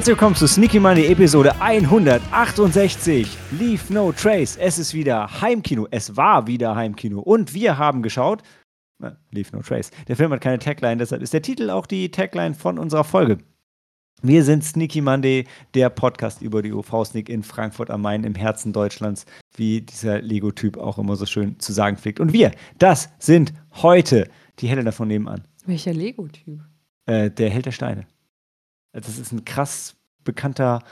Herzlich willkommen zu Sneaky Money Episode 168. Leave No Trace. Es ist wieder Heimkino. Es war wieder Heimkino. Und wir haben geschaut. Na, Leave No Trace. Der Film hat keine Tagline, deshalb ist der Titel auch die Tagline von unserer Folge. Wir sind Sneaky Monday, der Podcast über die UV-Sneak in Frankfurt am Main im Herzen Deutschlands, wie dieser Lego-Typ auch immer so schön zu sagen pflegt. Und wir, das sind heute die Helena von nebenan. Welcher Lego-Typ? Äh, der Held der Steine. Das ist ein krass bekannter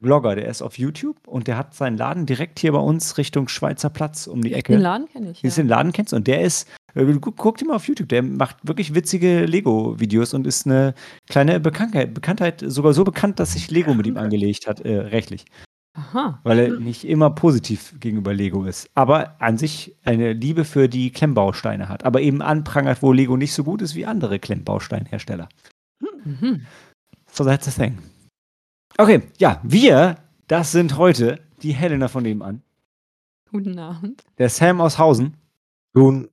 Blogger, der ist auf YouTube und der hat seinen Laden direkt hier bei uns Richtung Schweizer Platz um die Ecke. Den Laden kenne ich. Ja. Den Laden kennst und der ist, äh, guck, guck dir mal auf YouTube, der macht wirklich witzige Lego-Videos und ist eine kleine Bekanntheit, Bekanntheit, sogar so bekannt, dass sich Lego mit ihm angelegt hat, äh, rechtlich. Aha. Weil er nicht immer positiv gegenüber Lego ist. Aber an sich eine Liebe für die Klemmbausteine hat. Aber eben anprangert, wo Lego nicht so gut ist wie andere Klemmbausteinhersteller. Mhm. So that's the thing. Okay, ja, wir, das sind heute die Helena von nebenan, Guten Abend. der Sam aus Hausen, Nun,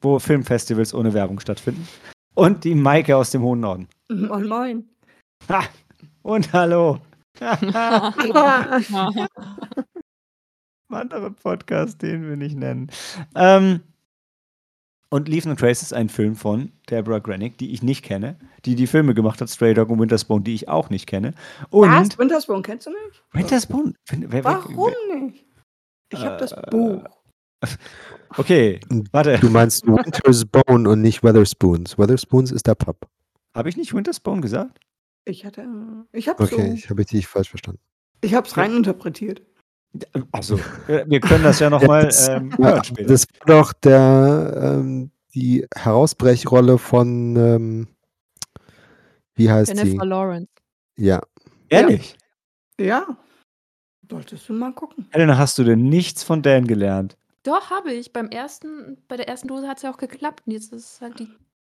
wo Filmfestivals ohne Werbung stattfinden, und die Maike aus dem hohen Norden. Moin, moin. Ha! Und hallo. Andere Podcast, den wir nicht nennen. Ähm, und Leave No Trace ist ein Film von Deborah Granick, die ich nicht kenne, die die Filme gemacht hat, Stray Dog und Winterspawn, die ich auch nicht kenne. Und Was? Winterspawn kennst du nicht? Winterspawn? Wer- wer- Warum nicht? Ich habe das Äh, Buch. Okay, warte. du meinst Winter's Bone und nicht Weatherspoons. Weatherspoons ist der Pub. Habe ich nicht Winterspawn gesagt? Ich hatte. Ich habe Okay, so. ich habe dich falsch verstanden. Ich habe es reininterpretiert. Also, wir können das ja nochmal Das- ähm, Ja, hören später. das war doch der, ähm, die Herausbrechrolle von, ähm, wie heißt sie? Jennifer Lawrence. Ja, Ehrlich? Ja. Solltest du mal gucken. Helena, hast du denn nichts von Dan gelernt? Doch, habe ich. Beim ersten, bei der ersten Dose hat es ja auch geklappt. Und jetzt ist es halt die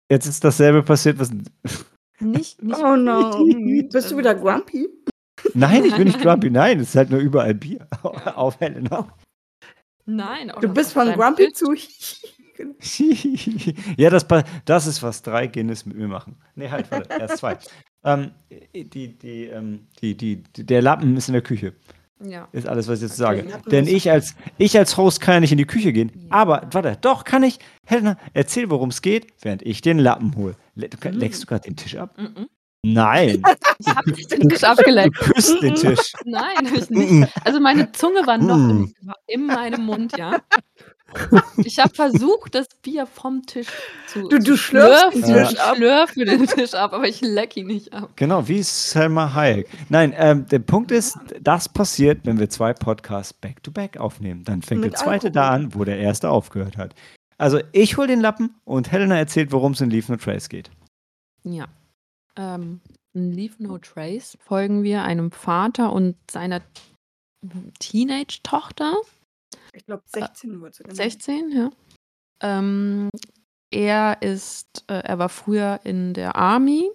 Jetzt ist dasselbe passiert, was. nicht, nicht Oh no. Bist du wieder grumpy? Nein, ich bin nicht grumpy. Nein, es ist halt nur überall Bier. Auf Helena. Nein. auch Du bist von grumpy Bild. zu. ja, das, das ist, was drei Guinness mit mir machen. Nee, halt, warte, erst zwei. ähm, die, die, ähm, die, die, die, der Lappen ist in der Küche. Ja. Ist alles, was ich jetzt Okay, sage. Denn ich als, ich als Host kann ja nicht in die Küche gehen. Ja. Aber, warte, doch, kann ich. Helena, erzähl, worum es geht, während ich den Lappen hole. Le du, Mhm. leckst du gerade den Tisch ab? Mhm. Nein, Ich habe nicht den Tisch du abgeleckt. küsst den Tisch. Nein, ich nicht. Also meine Zunge war noch Mm. in, war in meinem Mund, ja. Ich habe versucht, das Bier vom Tisch zu Du- du schlürfst den schlürfen. Tisch Ich ab. schlürfe den Tisch ab, aber ich leck ihn nicht ab. Genau, wie Selma Hayek. Nein, ähm, der Punkt ist, das passiert, wenn wir zwei Podcasts back-to-back aufnehmen. Dann fängt Mit der zweite da Alkohol. an, wo der erste aufgehört hat. Also ich hol den Lappen und Helena erzählt, worum es in Leave No Trace geht. Ja. Ähm, in Leave No Trace folgen wir einem Vater und seiner Teenage-Tochter, Ich glaube 16 wurde sie genannt. 16, ja. Ähm, er ist, äh, er war früher in der Army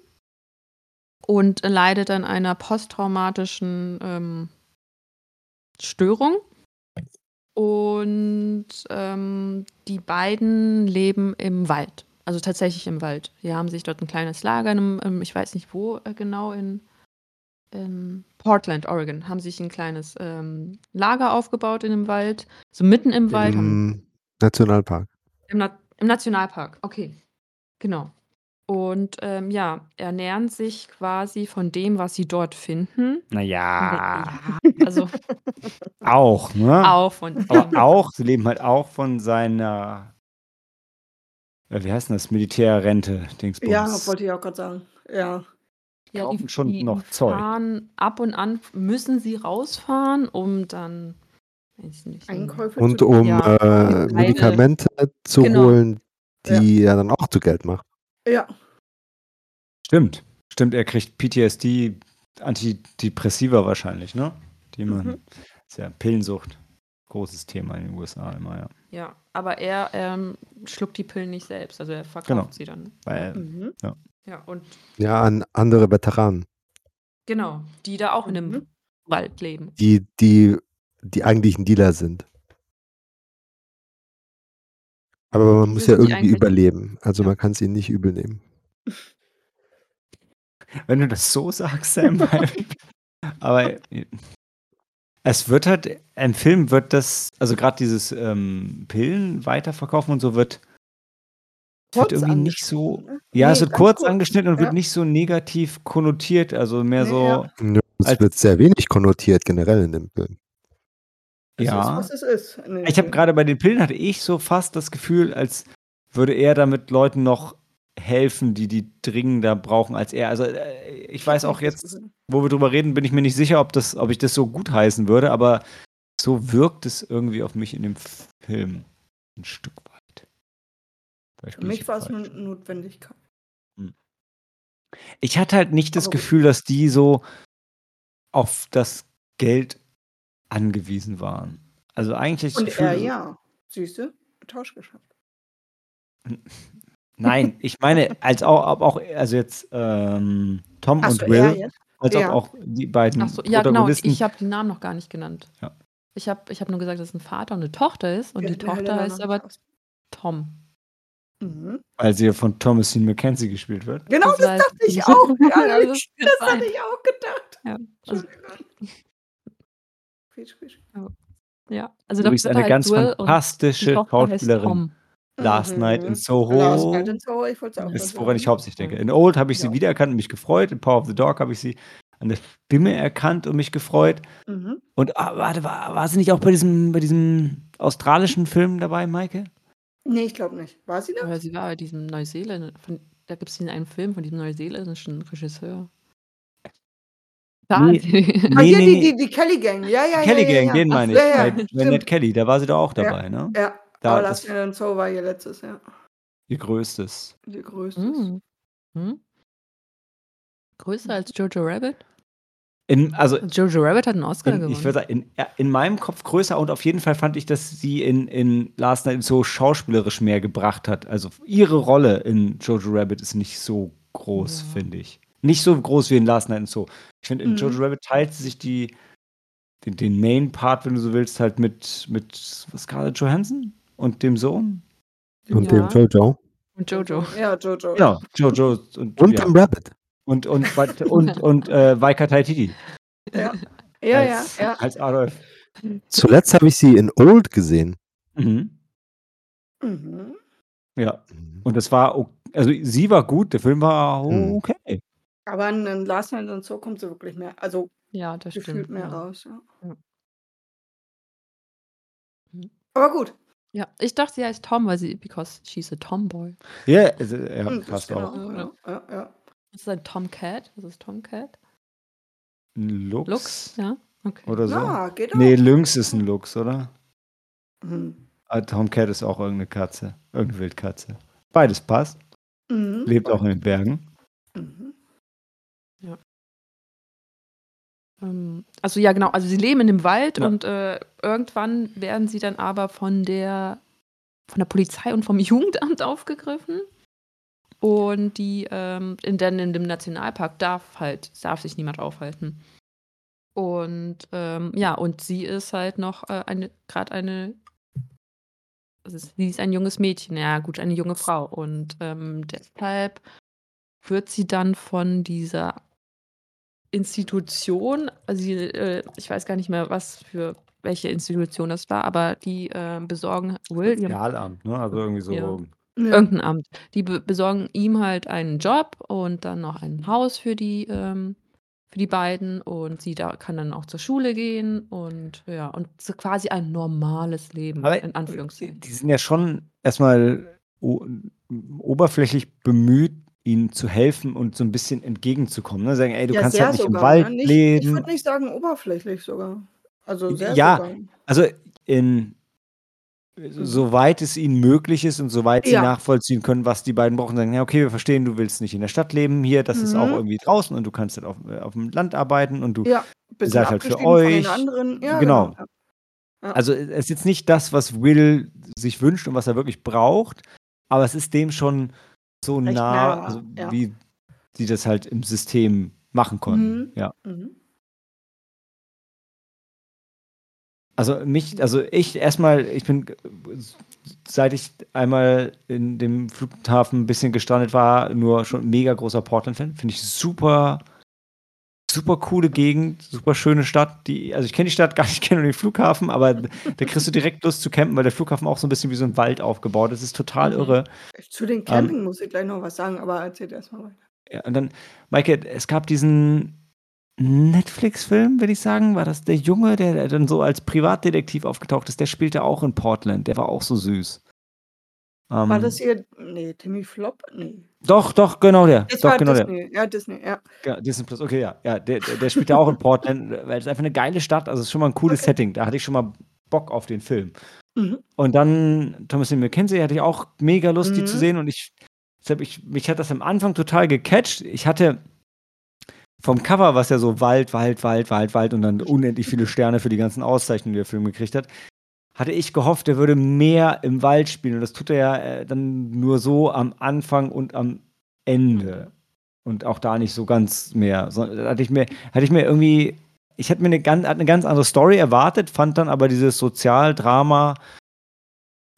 und leidet an einer posttraumatischen ähm, Störung. Und ähm, die beiden leben im Wald. Also tatsächlich im Wald. Die haben sich dort ein kleines Lager, in einem, ähm, ich weiß nicht wo äh, genau, in, in Portland, Oregon, haben sich ein kleines ähm, Lager aufgebaut in dem Wald. So mitten im Wald. haben Im Nationalpark. im, Na Im Nationalpark, okay. Genau. Und ähm, ja, ernähren sich quasi von dem, was sie dort finden. Naja, Ja, also auch, ne? auch von Aber auch, sie leben halt auch von seiner, äh, wie heißt denn das, Militärrente, Dingsbums. Ja, wollte ich auch gerade sagen. Ja. ja, kaufen schon noch Zeug. fahren ab und an müssen sie rausfahren, um dann nicht, Einkäufe Und zu um Ja, äh, Medikamente zu Genau. holen, die er dann auch zu Geld macht. Ja. Stimmt, stimmt, er kriegt PTSD, Antidepressiva wahrscheinlich, ne? Die man, Mhm. ist ja Pillensucht, großes Thema in den USA immer, ja. Ja, aber er ähm, schluckt die Pillen nicht selbst, also er verkauft Genau. sie dann. Weil, Mhm. Ja, und Ja, an andere Veteranen, genau, die da auch in einem Mhm. Wald leben. die, die die eigentlichen Dealer sind. Aber man muss ja irgendwie überleben. Also Ja. man kann es ihnen nicht übel nehmen. wenn du das so sagst, Sam. aber es wird halt, im Film wird das, also gerade dieses ähm, Pillen weiterverkaufen und so wird, wird irgendwie nicht so. ne? Ja, es Nee, wird ganz kurz kurz. angeschnitten und Ja. wird nicht so negativ konnotiert, also mehr Nee, so. ja. Nö, Es wird sehr wenig konnotiert generell in dem Film. Es Ja. ist, was es ist. Ich habe gerade bei den Pillen hatte ich so fast das Gefühl, als würde er damit Leuten noch helfen, die die dringender brauchen als er. Also äh, ich weiß auch jetzt. Wo wir drüber reden, bin ich mir nicht sicher, ob das, ob ich das so gut heißen würde, aber so wirkt es irgendwie auf mich in dem Film ein Stück weit. Vielleicht Für mich war es eine Notwendigkeit. Ich hatte halt nicht das Aber. Gefühl, dass die so auf das Geld angewiesen waren. Also eigentlich Und Gefühl, er ja. Siehst du? Tauschgeschäft. Nein, ich meine, als auch, auch also jetzt ähm, Tom Achso, und er Will? Als Ja. auch die beiden Ach so, ja, genau. Protagonisten. Ich habe die Namen noch gar nicht genannt. Ja. Ich habe ich hab nur gesagt, dass es ein Vater und eine Tochter ist. Und Ja, die Tochter Helena heißt noch aber. Tom. Mhm. weil sie ja von Thomasine McKenzie gespielt wird. Genau, das, heißt- dachte ich auch. Ja, das, das das hatte ich auch gedacht. Ja, also-. Ja, also da eine heißt ganz fantastische Schauspielerin. Last Mhm. Night in Soho. Last Night in Soho, ich wollte es auch ist, woran ich hauptsächlich denke. In Old habe ich sie Ja. wiedererkannt und mich gefreut. In Power of the Dog habe ich sie an der Stimme erkannt und mich gefreut. Mhm. Und ah, warte, war, war sie nicht auch bei diesem, bei diesem australischen Film dabei, Maike? Nee, ich glaube nicht. War sie da? Aber sie war bei diesem Neuseeländer, von, da gibt es einen Film von diesem neuseeländischen Regisseur. Da, Nee. die- ah, Nee, hier, nee, die, nee. die, die Kelly Gang. Ja, ja, Kelly ja, ja, Gang, ja. den meine ich. Ja, ja, bei stimmt. Kelly, da war sie doch auch Ja. dabei, ne? Ja, Da, aber Last Night in Soho war ihr letztes, ja. ihr größtes. Die größte. Hm. Hm? Größer als Jojo Rabbit? In, also Jojo Rabbit hat einen Oscar in, gewonnen. ich würde sagen, in, in meinem Kopf größer und auf jeden Fall fand ich, dass sie in, in Last Night so schauspielerisch mehr gebracht hat. Also ihre Rolle in Jojo Rabbit ist nicht so groß, Ja. finde ich. Nicht so groß wie in Last Night so. Ich finde, in Mhm. Jojo Rabbit teilt sie sich die, den, den Main-Part, wenn du so willst, halt mit, mit Scarlett Johansson und dem Sohn. Und Ja. dem Jojo. Und Jojo. Ja, Jojo. Genau, Jojo und, Und ja, dem Rabbit. und, und, und, und, und äh, Waika Taititi Ja, ja, ja. als, ja. als Adolf. Zuletzt habe ich sie in Old gesehen. Mhm. Mhm. Ja. Und das war, also sie war gut, der Film war Hm. okay. Aber in, in Last Night in Soho kommt sie wirklich mehr, also Ja, das gefühlt stimmt. mehr ja. raus. Ja. Ja. Mhm. Aber gut. Ja, ich dachte, sie heißt Tom, weil sie, because she's a tomboy. Ja, also, ja Hm, das passt genau. auch. Ja, ja, ja. Das ist ein Tomcat. Das ist Tomcat. Ein Lux, Lux, ja. Okay. oder so. Ja, geht auch. nee, Lynx ist ein Lux, oder? Mhm. Ah, Tomcat ist auch irgendeine Katze. Irgendeine Wildkatze. Beides passt. Mhm. Lebt auch in den Bergen. Also ja, genau. Also sie leben in dem Wald Ja. und äh, irgendwann werden sie dann aber von der von der Polizei und vom Jugendamt aufgegriffen. Und die, ähm, in, denn in dem Nationalpark darf halt, darf sich niemand aufhalten. Und ähm, ja, und sie ist halt noch äh, eine, gerade eine, also sie ist ein junges Mädchen, ja gut, eine junge Frau. Und ähm, deshalb wird sie dann von dieser Institution, also die, äh, ich weiß gar nicht mehr, was für welche Institution das war, aber die äh, besorgen William Sozialamt, ne? Also irgendwie so. Ja. Ja. irgendein Amt. Die be besorgen ihm halt einen Job und dann noch ein Haus für die ähm, für die beiden und sie da kann dann auch zur Schule gehen und ja und so quasi ein normales Leben Aber in die, Anführungszeichen. die sind ja schon erstmal oberflächlich bemüht, ihnen zu helfen und so ein bisschen entgegenzukommen. Ne? Sagen, ey, du ja, kannst halt nicht sogar, im Wald ne? nicht, Ich leben. würde nicht sagen oberflächlich sogar. Also sehr Ja. sogar. Also in soweit es ihnen möglich ist und soweit sie Ja. nachvollziehen können, was die beiden brauchen, sagen, ja, okay, wir verstehen, du willst nicht in der Stadt leben hier, das ist auch Mhm. irgendwie draußen und du kannst halt auf, äh, auf dem Land arbeiten und du, Ja, seid halt für euch. Ja, Genau. genau. ja. also es ist jetzt nicht das, was Will sich wünscht und was er wirklich braucht, aber es ist dem schon so nah, nah, also ja. wie sie das halt im System machen konnten. Mhm. Ja. Mhm. Also mich, also ich erstmal, ich bin, seit ich einmal in dem Flughafen ein bisschen gestrandet war, nur schon ein mega großer Portland-Fan. Finde ich super, super coole Gegend, super schöne Stadt. Die, also ich kenne die Stadt gar nicht, kenne nur den Flughafen, aber da kriegst du direkt Lust zu campen, weil der Flughafen auch so ein bisschen wie so ein Wald aufgebaut ist. Das ist total Mhm. irre. Zu den Camping muss ich gleich noch was sagen, aber erzählt erstmal weiter. Ja, und dann, Maike, es gab diesen Netflix-Film, würde ich sagen. War das der Junge, der, der dann so als Privatdetektiv aufgetaucht ist? Der spielte auch in Portland. Der war auch so süß. War Ähm, das hier, nee, Timmy Flop? Nee. Doch, doch, genau der. Das doch, war genau der. Disney. Ja, Disney, ja. Ja, Disney Plus, okay, ja. ja der, der, der spielt ja auch in Portland, weil es einfach eine geile Stadt, also es ist schon mal ein cooles Okay. Setting. Da hatte ich schon mal Bock auf den Film. Mhm. Und dann Thomasin McKenzie hatte ich auch mega Lust, die zu Mhm. sehen. Und ich, deshalb, ich, mich hat das am Anfang total gecatcht. Ich hatte vom Cover, was ja so Wald, Wald, Wald, Wald, Wald und dann unendlich viele Sterne für die ganzen Auszeichnungen, die der Film gekriegt hat, hatte ich gehofft, er würde mehr im Wald spielen. Und das tut er ja äh, dann nur so am Anfang und am Ende. Und auch da nicht so ganz mehr. So, hatte ich mir, hatte ich mir irgendwie, ich hatte mir eine ganz, eine ganz andere Story erwartet, fand dann aber dieses Sozialdrama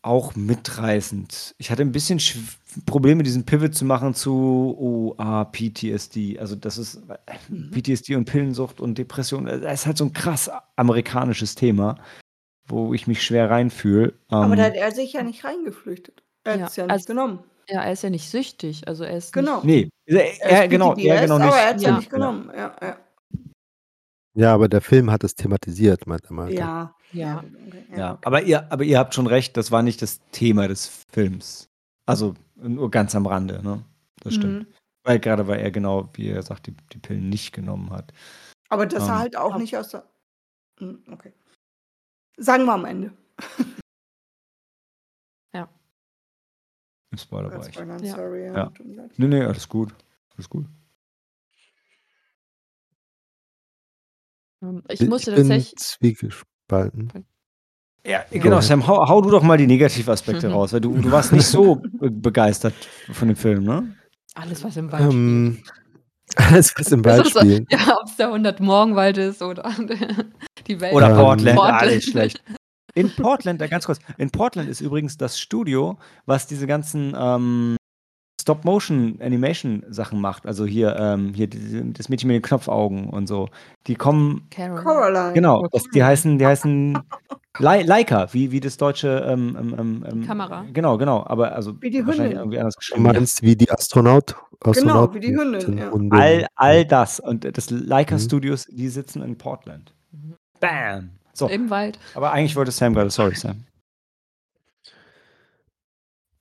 auch mitreißend. Ich hatte ein bisschen Probleme, diesen Pivot zu machen zu oh, ah, PTSD. Also das ist Mhm. PTSD und Pillensucht und Depression. Das ist halt so ein krass amerikanisches Thema, wo ich mich schwer reinfühle. Aber Ähm, da hat er sich ja nicht reingeflüchtet. Er hat Ja, es ja nicht also- genommen. Ja, er ist ja nicht süchtig. Also er ist Genau. nee, er, Er ist genau, er genau nicht. aber er hat es ja. Ja. nicht genommen. Ja, ja. Ja, aber der Film hat es thematisiert, meint er mal. Ja. Ja. Ja, aber ihr, aber ihr habt schon recht, das war nicht das Thema des Films. Also nur ganz am Rande, ne? Das stimmt. Mhm. Weil gerade weil er genau, wie er sagt, die, die Pillen nicht genommen hat. Aber dass er Ähm. halt auch Ab- nicht aus der. Hm, Okay. Sagen wir am Ende. Im Spoilerbereich. Spoilern, Ja. sorry. Ja. Ja. Nee, nee, alles gut. Alles gut. Ähm, Ich Ich musste bin tatsächlich. zwiegespalten. Ja, Ja. genau, Sam, hau, hau du doch mal die Negativaspekte Mhm. raus, weil du, du warst nicht so be- begeistert von dem Film, ne? Alles, was im Wald spielt. Ähm, alles, was im Wald so- spielt. Ja, ob es der 100 Morgenwald ist oder die Welt. Oder Ähm, Portland, Portland. alles schlecht. In Portland, da ganz kurz, in Portland ist übrigens das Studio, was diese ganzen ähm, Stop-Motion-Animation-Sachen macht. Also hier, ähm, hier die, das Mädchen mit den Knopfaugen und so. Die kommen, Carol. Coraline. genau, Oh, das, die heißen, die heißen Lei- Leica, wie, wie das deutsche ähm, ähm, ähm, ähm, Kamera. Genau, genau, aber also Wie die wahrscheinlich Hündin. irgendwie anders Du geschrieben. meinst wie die Astronaut? Astronauten wie die Hündin, ja. All, all das und das Leica Mhm. Studios, die sitzen in Portland. Bam. So, Im Wald. aber eigentlich wollte Sam gerade, sorry Sam.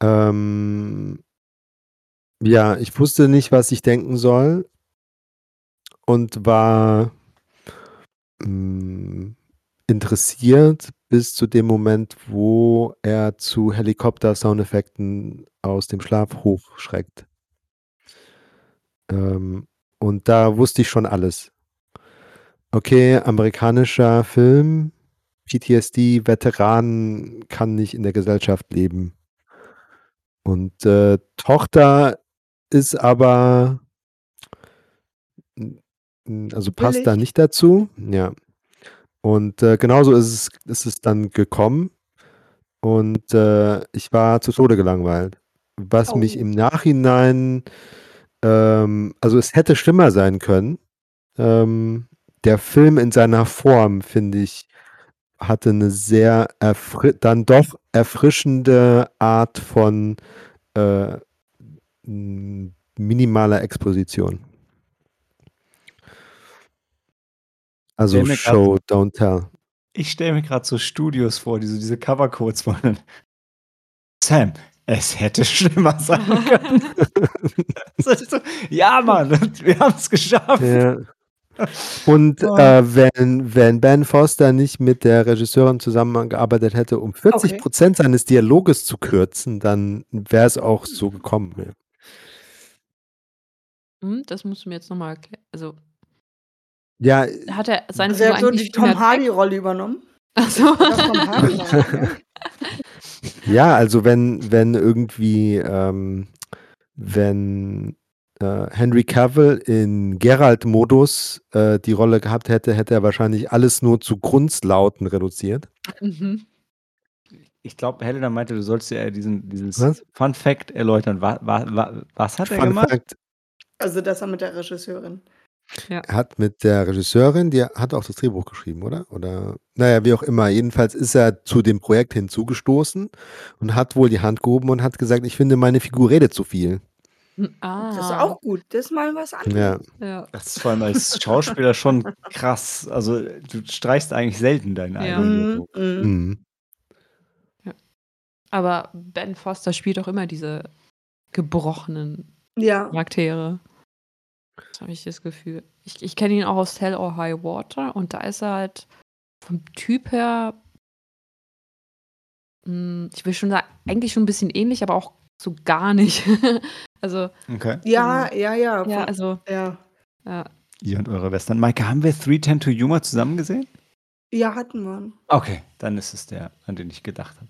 Ähm, ja, ich wusste nicht, was ich denken soll und war mh, interessiert bis zu dem Moment, wo er zu Helikopter-Soundeffekten aus dem Schlaf hochschreckt. Ähm, und da wusste ich schon alles. Okay, amerikanischer Film, PTSD, Veteranen kann nicht in der Gesellschaft leben. Und äh, Tochter ist aber, also passt da Billig. nicht dazu. Ja. Und äh, genauso ist es, ist es dann gekommen. Und äh, ich war zu Tode gelangweilt. Was mich Oh. im Nachhinein, ähm, also es hätte schlimmer sein können. Ähm, der Film in seiner Form, finde ich, hatte eine sehr dann doch erfrischende Art von äh, minimaler Exposition. Also mir grad- Show, don't tell. Ich stelle mir gerade so Studios vor, diese, diese Covercodes von Sam, es hätte schlimmer sein können. So, ja, Mann, wir haben es geschafft. Ja. Und Oh. äh, wenn, wenn Ben Foster nicht mit der Regisseurin zusammengearbeitet hätte, um 40 Prozent seines Dialoges zu kürzen, dann wäre es auch so gekommen. Ja. Hm, das musst du mir jetzt nochmal erklären. Also, Ja, hat er seine Also er hat so eigentlich die Tom Hardy-Rolle übernommen. Achso. Das Tom Hardy war, ja. Ja, also wenn, wenn irgendwie, ähm, wenn äh, Henry Cavill in Geralt-Modus äh, die Rolle gehabt hätte, hätte er wahrscheinlich alles nur zu Grundslauten reduziert. Mhm. Ich glaube, Helena meinte, du sollst ja diesen, dieses Was? Fun Fact erläutern. Was, was, was hat er Fun gemacht? Fact, Also das war mit der Regisseurin. er hat mit der Regisseurin, die hat auch das Drehbuch geschrieben, oder? Oder naja, wie auch immer. Jedenfalls ist er zu dem Projekt hinzugestoßen und hat wohl die Hand gehoben und hat gesagt, ich finde, meine Figur redet zu viel. Ah. Das ist auch gut. Das ist mal was anderes. Ja. Ja. Das ist vor allem als Schauspieler schon krass. Also, du streichst eigentlich selten deinen Ja. eigenen Mhm. Dialog. Mhm. Mhm. Aber Ben Foster spielt auch immer diese gebrochenen Ja. Charaktere. Das habe ich das Gefühl. Ich, ich kenne ihn auch aus Hell or High Water und da ist er halt vom Typ her, mh, ich will schon sagen, eigentlich schon ein bisschen ähnlich, aber auch so gar nicht. also, Okay. Ja, ja, ja. ja, von- also, ja. ja. Ihr und eure Western. Maike, haben wir 310 to Humor zusammen gesehen? Ja, hatten wir. Okay, dann ist es der, an den ich gedacht habe.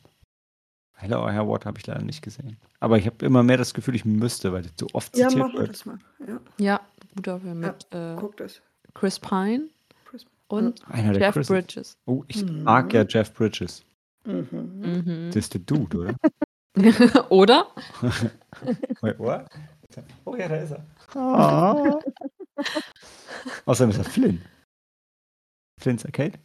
Hello, Herr Watt habe ich leider nicht gesehen. Aber ich habe immer mehr das Gefühl, ich müsste, weil das so oft Ja, zitiert machen wir wird. das mal. Ja, ja, guter Film mit äh, guck das. Chris Pine Chris- und Einer der Jeff Chris. Bridges. Oh, ich Mhm. mag ja Jeff Bridges. Mhm. Mhm. Das ist der Dude, oder? Oder? Wait, what? Oh ja, da ist er. Ah. Außerdem ist er Flynn. Flynn's Arcade?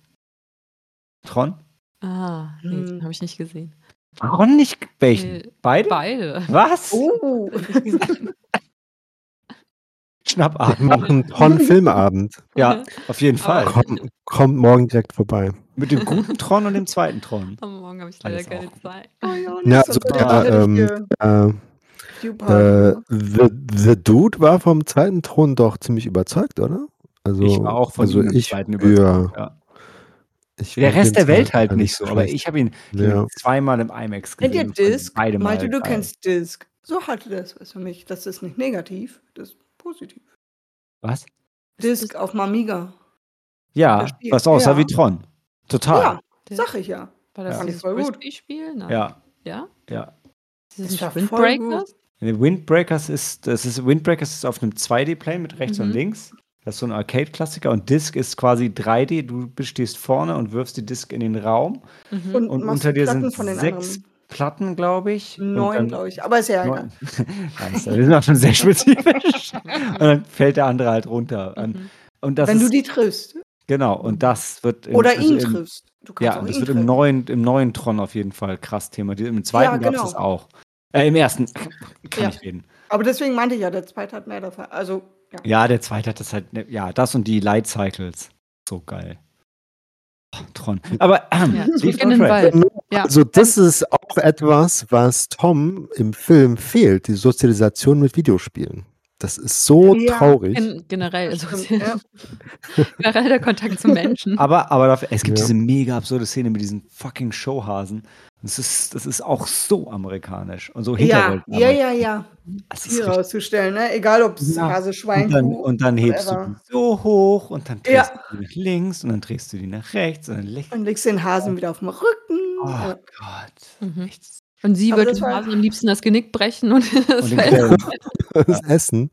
Tron? Ah, nee, Hm. den habe ich nicht gesehen. Tron nicht? Welchen? Nee, Beide? beide. Was? Oh. Schnappatmung. machen Tron-Filmabend. Ja, auf jeden Fall. Komm, kommt morgen direkt vorbei. Mit dem guten Tron und dem zweiten Tron. Am Morgen habe ich leider Alles keine auch. Zeit. Ja, also der, ähm, Äh, äh, The, The Dude war vom zweiten Thron doch ziemlich überzeugt, oder? Also, Ich war auch von also ich, zweiten überzeugt. Ja. ich Der Rest der Welt halt nicht so, aber ich habe ihn, Ja. zweimal im IMAX Kennt gesehen. ihr und fand Disc? Beide Mal Malte, du geil. kennst Disc. So hatte das was für mich. Das ist nicht negativ, das ist positiv. Was? Disc auf Mamiga. Ja, was aussah Ja. wie Tron. Total. Ja, sag ich ja. War das Ja. dieses Voll gut. Frisbee-Spiel? Nein. Ja, Ja? ja. Voll Windbreakers? Nee, Windbreakers ist, das ist, Windbreakers ist auf einem 2D-Plane mit rechts und Mhm. links. Das ist so ein Arcade-Klassiker und Disc ist quasi 3D. Du stehst vorne und wirfst die Disc in den Raum Mhm. Und, und unter dir Platten sind von den sechs anderen. Platten, glaube ich. und Neun, glaube ich. Aber ist ja egal. Nice, wir sind auch schon sehr spezifisch. und dann fällt der andere halt runter. Und- Mhm. Und das Wenn du ist, die triffst. Genau, und das wird im, Oder also ihn im, triffst. Du kannst Ja, auch das ihn wird im neuen, im neuen Tron auf jeden Fall krass Thema. Die- Im zweiten Ja, gab es genau. das auch. Äh, Im ersten kann Ja. ich reden. Aber deswegen meinte ich ja, der zweite hat mehr davon. Also, ja. Ja, der zweite hat das halt, ne- ja, das und die Light Cycles. So geil. Oh, Tron. Aber ähm, Ja, zurück in den. Wald. Ja. Also das ist auch etwas, was Tom im Film fehlt, die Sozialisation mit Videospielen. Das ist so Ja, traurig. Gen generell, also, ja. generell der Kontakt zu Menschen. Aber, aber dafür, es gibt Ja. diese mega absurde Szene mit diesen fucking Showhasen. Das ist, das ist auch so amerikanisch und so Ja, Hinterwelt. ja, ja, ja. Ist Hier rauszustellen, ne? Egal ob es Ja. Hase, Schwein, Und dann, und dann hebst whatever. du die so hoch und dann Ja. drehst du die nach links und dann drehst du die nach rechts und dann lächelst Dann legst du den Hasen wieder auf den Rücken. Oh Ja. Gott. Mhm. Echt. Und sie war- Hasen am liebsten das Genick brechen und das Und. Das Essen,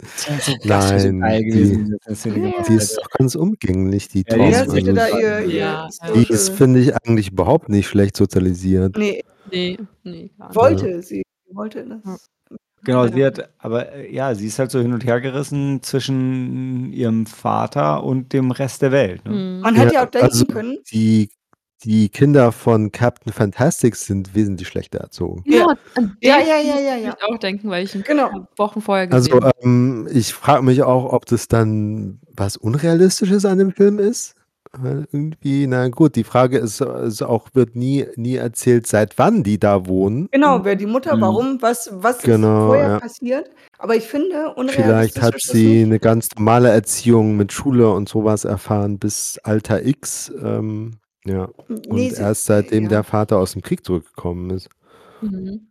Nein, die- die ist doch ganz umgänglich, die Ja, Tom. die ist Ja, ihr. Die ist, finde ich, eigentlich überhaupt nicht schlecht sozialisiert. Nee, Nee, nee, wollte sie. Wollte das. Genau, sie hat, aber äh, ja, sie ist halt so hin und her gerissen zwischen ihrem Vater und dem Rest der Welt. Ne? Mhm. Man hätte ja Ja, auch denken also- können, Die, die Kinder von Captain Fantastic sind wesentlich schlechter erzogen. Genau, Ja. Ja, ja, ja, ja. Ich auch denken, weil ich ihn Genau. Wochen vorher Also gesehen habe. ähm, ich frage mich auch, ob das dann was Unrealistisches an dem Film ist. Weil irgendwie, na gut, die Frage ist, ist auch, wird nie, nie erzählt, seit wann die da wohnen. Genau, wer die Mutter, Mhm. warum, was, was Genau, ist vorher ja. passiert. Aber ich finde, Vielleicht hat unrealistisch ist das sie eine ganz normale Erziehung mit Schule und sowas erfahren bis Alter X. Ähm, ja. Und Nee, sie, erst seitdem ja. der Vater aus dem Krieg zurückgekommen ist. Mhm.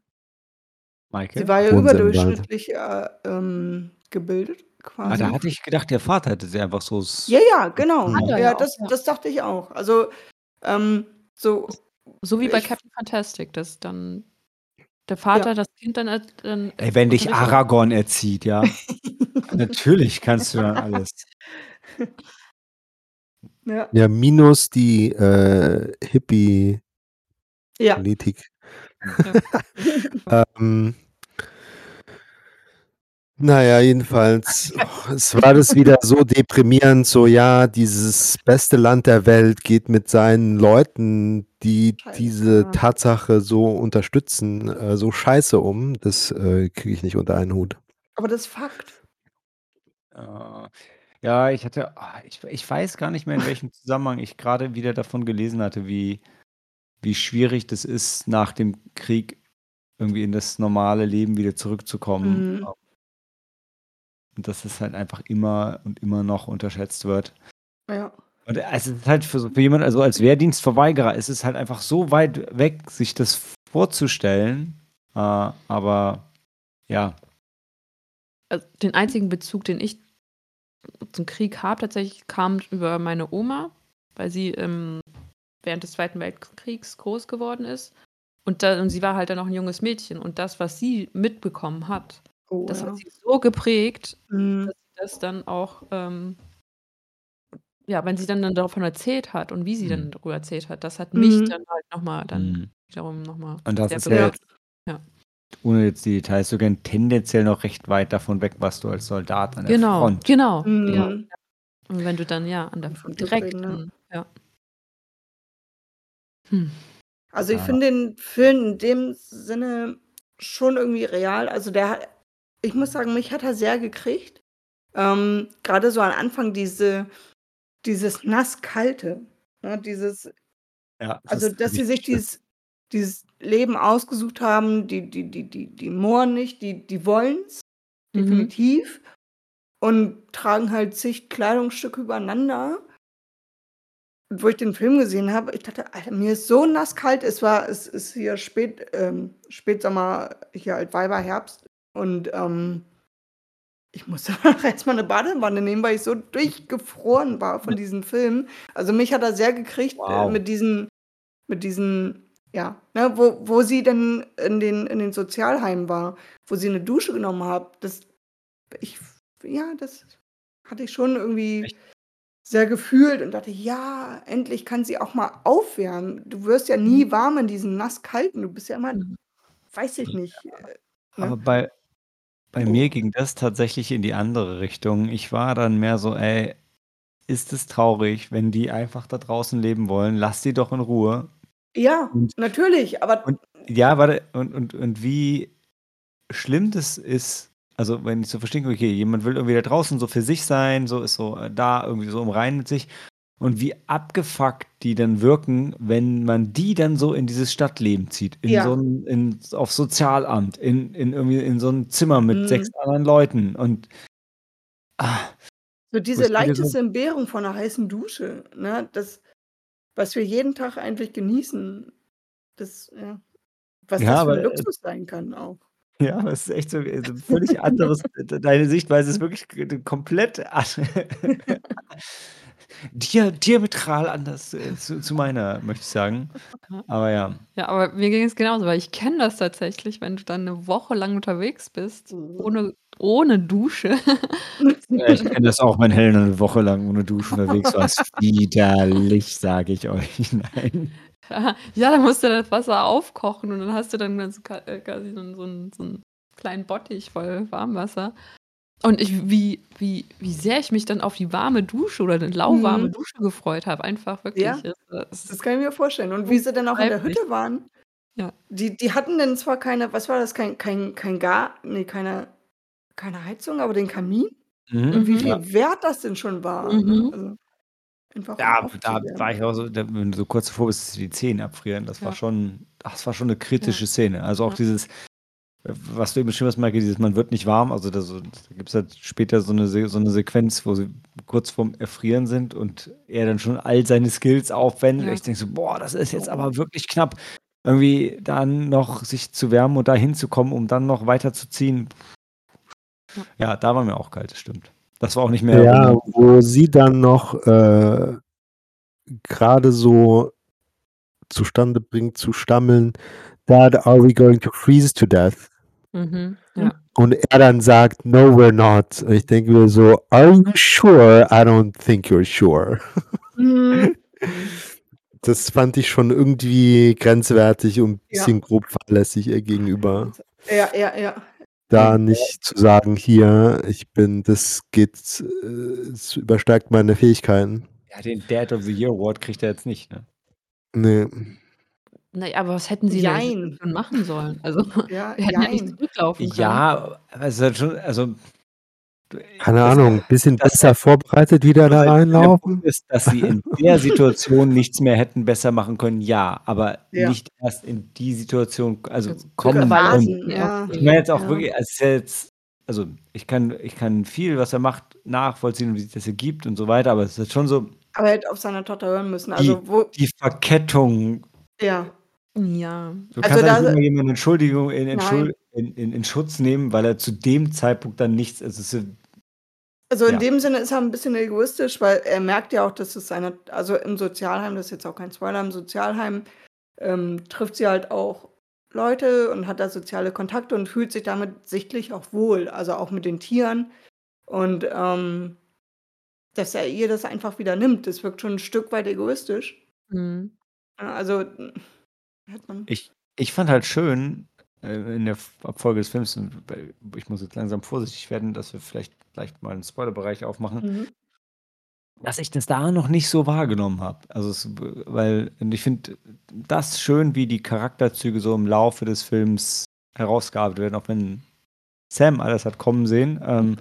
Sie war ja Wohnen sie im Wald. überdurchschnittlich äh, ähm, gebildet, ah, quasi. da hatte ich gedacht, der Vater hätte sie einfach so. s- ja, ja, genau. Er Ja, ja auch, das, ja. das dachte ich auch. Also, ähm, so, So wie bei Ich- Captain Fantastic, dass dann der Vater das Kind dann, als- dann Ey, wenn dich unterrichtet. Aragorn erzieht, ja. Natürlich kannst du dann alles. Ja. Ja, minus die äh, Hippie-Politik. Ja. Ähm, naja, jedenfalls, oh, es war das wieder so deprimierend, so ja, dieses beste Land der Welt geht mit seinen Leuten, die Scheiße, diese. Tatsache so unterstützen, äh, so scheiße um. Das äh, kriege ich nicht unter einen Hut. Aber das ist Fakt. Äh, ja, ich hatte, ah, ich, ich weiß gar nicht mehr, in welchem Zusammenhang ich gerade wieder davon gelesen hatte, wie, wie schwierig das ist, nach dem Krieg irgendwie in das normale Leben wieder zurückzukommen. Mhm. Und dass es halt einfach immer und immer noch unterschätzt wird. Ja. Und es ist halt für, so- für jemanden, also als Wehrdienstverweigerer, ist es halt einfach so weit weg, sich das vorzustellen. Äh, aber ja, Also den einzigen Bezug, den ich zum Krieg habe, tatsächlich kam über meine Oma, weil sie ähm, während des Zweiten Weltkriegs groß geworden ist. Und, da, und sie war halt dann noch ein junges Mädchen. Und das, was sie mitbekommen hat, Oh, das ja. hat sie so geprägt, Mhm. dass sie das dann auch, ähm, ja, wenn sie dann, dann davon erzählt hat und wie sie dann Mhm. darüber erzählt hat, das hat mich Mhm. dann halt nochmal dann Mhm. wiederum nochmal Und das sehr ist ja berührt. Ohne jetzt die Details zu kennen, tendenziell noch recht weit davon weg, was du als Soldat an der Genau, Front. genau. Mhm. Ja. Und wenn du dann ja an der Von direkt, ne? an- ja. Hm. Also ich Ja. finde den Film in dem Sinne schon irgendwie real. Also der hat, ich muss sagen, mich hat er sehr gekriegt. Ähm, Gerade so am Anfang diese, dieses nass-kalte. Ne, dieses, Ja, das also dass sie sich dieses, dieses Leben ausgesucht haben, die, die, die, die, die mohren nicht, die, die wollen's, Mhm. definitiv. Und tragen halt zig Kleidungsstücke übereinander. Und wo ich den Film gesehen habe, ich dachte, Alter, mir ist so nass kalt. Es war, es ist hier spät, ähm, Spätsommer, hier Altweiber Herbst. Und ähm, ich musste erstmal eine Badewanne nehmen, weil ich so durchgefroren war von diesem Film. Also mich hat er sehr gekriegt Wow. äh, mit diesen, mit diesen, ja, ne, wo, wo sie dann in den, in den Sozialheimen war, wo sie eine Dusche genommen hat. Das, ich, ja, das hatte ich schon irgendwie Echt? sehr gefühlt und dachte, ja, endlich kann sie auch mal aufwärmen. Du wirst ja nie warm in diesen nasskalten. Du bist ja immer, Mhm. weiß ich nicht. äh, Aber ne? bei, bei Oh. mir ging das tatsächlich in die andere Richtung. Ich war dann mehr so, ey, ist es traurig, wenn die einfach da draußen leben wollen? Lass die doch in Ruhe. Ja, Und- natürlich, aber Und ja, warte, und, und, und wie schlimm das ist, also wenn ich so verstehe, okay, jemand will irgendwie da draußen so für sich sein, so ist so äh, da irgendwie so im Reinen mit sich. Und wie abgefuckt die dann wirken, wenn man die dann so in dieses Stadtleben zieht, in Ja. so ein, in, auf Sozialamt, in, in irgendwie in so ein Zimmer mit Mhm. sechs anderen Leuten und ah, so diese leichte Entbehrung von einer heißen Dusche, ne, das, was wir jeden Tag eigentlich genießen, das, ja, was Ja, das für ein äh, Luxus sein kann auch. Ja, es ist echt so äh, so ein völlig anderes. Deine Sichtweise ist wirklich komplett Dia diametral anders äh, zu, zu meiner, möchte ich sagen. Aber ja. Ja, aber mir ging es genauso, weil ich kenne das tatsächlich, wenn du dann eine Woche lang unterwegs bist, ohne, ohne Dusche. Ja, Ich kenne das auch, wenn Helen eine Woche lang ohne Dusche unterwegs war. Ist widerlich, sage ich euch. Nein. ja, dann musst du das Wasser aufkochen und dann hast du dann äh, quasi so, so einen kleinen Bottich voll Warmwasser. Und ich, wie, wie, wie sehr ich mich dann auf die warme Dusche oder eine lauwarme Mhm. Dusche gefreut habe. Einfach wirklich. Ja. es Das ist- kann ich mir vorstellen. Und wie sie dann auch in der. Hütte waren, Ja. die, die hatten dann zwar keine, was war das, kein, kein, kein Gar, nee, keine, keine Heizung, aber den Kamin. Mhm. Und wie Mhm. viel Ja, wert das denn schon war. Mhm. Also, einfach um da, war ich auch so, da, wenn du so kurz davor bist, die Zähne abfrieren. Das war Ja. schon, das war schon eine kritische Ja. Szene. Also auch Ja. dieses, was du eben beschrieben hast, Maike, dieses, man wird nicht warm. Also da, so, da gibt es halt später so eine, so eine Sequenz, wo sie kurz vorm Erfrieren sind und er dann schon all seine Skills aufwendet. Ja. Ich denke so, boah, das ist jetzt aber wirklich knapp. Irgendwie dann noch sich zu wärmen und da hinzukommen, um dann noch weiterzuziehen. Ja. Ja, da war mir auch kalt, das stimmt. Das war auch nicht mehr. Ja, rum- wo sie dann noch äh, gerade so zustande bringt, zu stammeln, that are we going to freeze to death? Mhm. Ja. Und er dann sagt, no, we're not. Und ich denke mir so, are you sure? I don't think you're sure. Mhm. Das fand ich schon irgendwie grenzwertig und ein Ja. bisschen grob fahrlässig ihr gegenüber. Ja, ja, ja. Da nicht zu sagen, hier, ich bin, das geht, äh, es übersteigt meine Fähigkeiten. Ja, den Dad of the Year Award kriegt er jetzt nicht, ne? Nee. Naja, aber was hätten sie Jein. Situation machen sollen? Also, Ja, wir hätten ja nicht jein. zurücklaufen können. Ja, also halt schon, also Keine Ahnung, ein bisschen das- besser vorbereitet wieder da reinlaufen. Ist, dass sie in der Situation nichts mehr hätten besser machen können, ja, aber Ja. nicht erst in die Situation, also Das kommen. Phasen, ja. Ich meine jetzt auch Ja. wirklich, es ist ja jetzt, also ich kann, ich kann viel, was er macht, nachvollziehen, wie sich das ergibt und so weiter, aber es ist schon so, Aber er hätte auf seine Tochter hören müssen. Also, wo, die Verkettung, ja. Ja. du Also kannst da- nicht immer jemanden Entschuldigung in, in, in, in, Schutz nehmen, weil er zu dem Zeitpunkt dann nichts, also ist, Also in Ja. dem Sinne ist er ein bisschen egoistisch, weil er merkt ja auch, dass es seine, also im Sozialheim, das ist jetzt auch kein Spoiler, im Sozialheim ähm, trifft sie halt auch Leute und hat da soziale Kontakte und fühlt sich damit sichtlich auch wohl, also auch mit den Tieren. Und ähm, dass er ihr das einfach wieder nimmt, das wirkt schon ein Stück weit egoistisch. Mhm. Also. Ich, ich fand halt schön, äh, in der Abfolge des Films, ich muss jetzt langsam vorsichtig werden, dass wir vielleicht gleich mal einen Spoilerbereich aufmachen, Mhm. dass ich das da noch nicht so wahrgenommen habe. Also, es, weil ich finde das schön, wie die Charakterzüge so im Laufe des Films herausgearbeitet werden, auch wenn Sam alles hat kommen sehen. Ähm,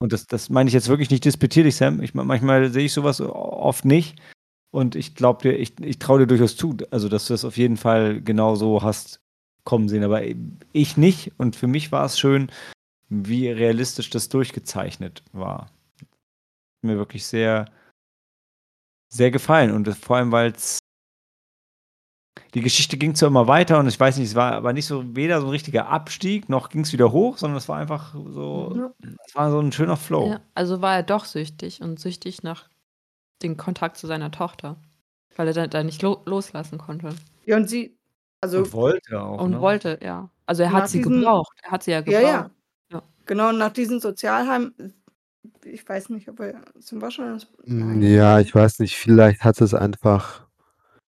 und das, das meine ich jetzt wirklich nicht disputiere dich, Sam. Ich, manchmal sehe ich sowas oft nicht. Und ich glaube dir, ich, ich traue dir durchaus zu, also dass du das auf jeden Fall genau so hast kommen sehen. Aber ich nicht. Und für mich war es schön, wie realistisch das durchgezeichnet war. Mir wirklich sehr, sehr gefallen. Und vor allem, weil es die Geschichte ging zwar immer weiter und ich weiß nicht, es war aber nicht so weder so ein richtiger Abstieg, noch ging es wieder hoch, sondern es war einfach so, es war so ein schöner Flow. Ja, also war er doch süchtig und süchtig nach dem Kontakt zu seiner Tochter, weil er da, da nicht lo loslassen konnte Ja, und sie, also Und wollte auch. und ne? wollte, ja. Also er Nach hat sie diesen- gebraucht. Er hat sie ja Ja, gebraucht. ja. genau nach diesem Sozialheim, ich weiß nicht, ob er zum Beispiel. Mm, Ja, ich weiß nicht, vielleicht hat es einfach,